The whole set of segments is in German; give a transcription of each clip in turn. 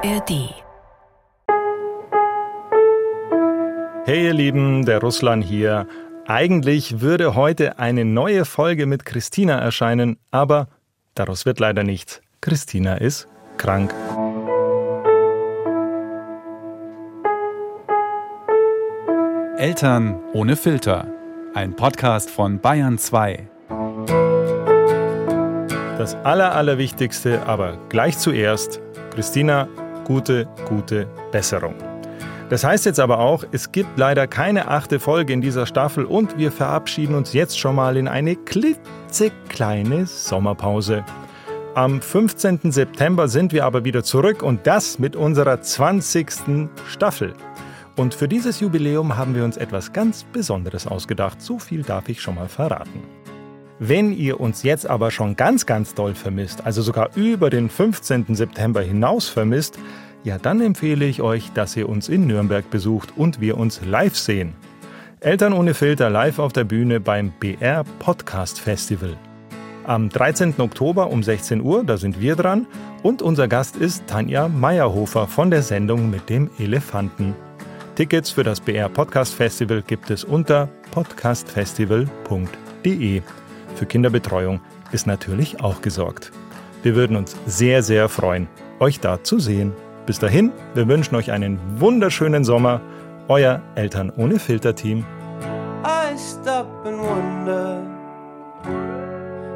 ARD. Hey ihr Lieben, der Russland hier. Eigentlich würde heute eine neue Folge mit Christina erscheinen, aber daraus wird leider nichts. Christina ist krank. Eltern ohne Filter. Ein Podcast von Bayern 2. Das Aller, Allerwichtigste, aber gleich zuerst, Christina, gute, gute Besserung. Das heißt jetzt aber auch, es gibt leider keine achte Folge in dieser Staffel und wir verabschieden uns jetzt schon mal in eine klitzekleine Sommerpause. Am 15. September sind wir aber wieder zurück und das mit unserer 20. Staffel. Und für dieses Jubiläum haben wir uns etwas ganz Besonderes ausgedacht. So viel darf ich schon mal verraten. Wenn ihr uns jetzt aber schon ganz, ganz doll vermisst, also sogar über den 15. September hinaus vermisst, ja, dann empfehle ich euch, dass ihr uns in Nürnberg besucht und wir uns live sehen. Eltern ohne Filter live auf der Bühne beim BR Podcast Festival. Am 13. Oktober um 16 Uhr, da sind wir dran, und unser Gast ist Tanja Meyerhofer von der Sendung mit dem Elefanten. Tickets für das BR Podcast Festival gibt es unter podcastfestival.de. Für Kinderbetreuung ist natürlich auch gesorgt. Wir würden uns sehr, sehr freuen, euch da zu sehen. Bis dahin, wir wünschen euch einen wunderschönen Sommer. Euer Eltern ohne Filter Team. I stop and wonder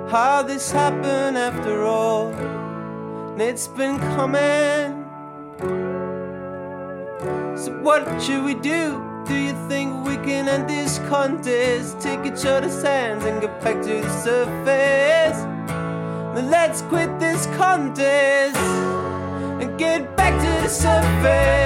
how this happened after all. It's been coming. So what should we do? Do you think we can end this contest? Take each other's hands and get back to the surface. Then let's quit this contest and get back to the surface.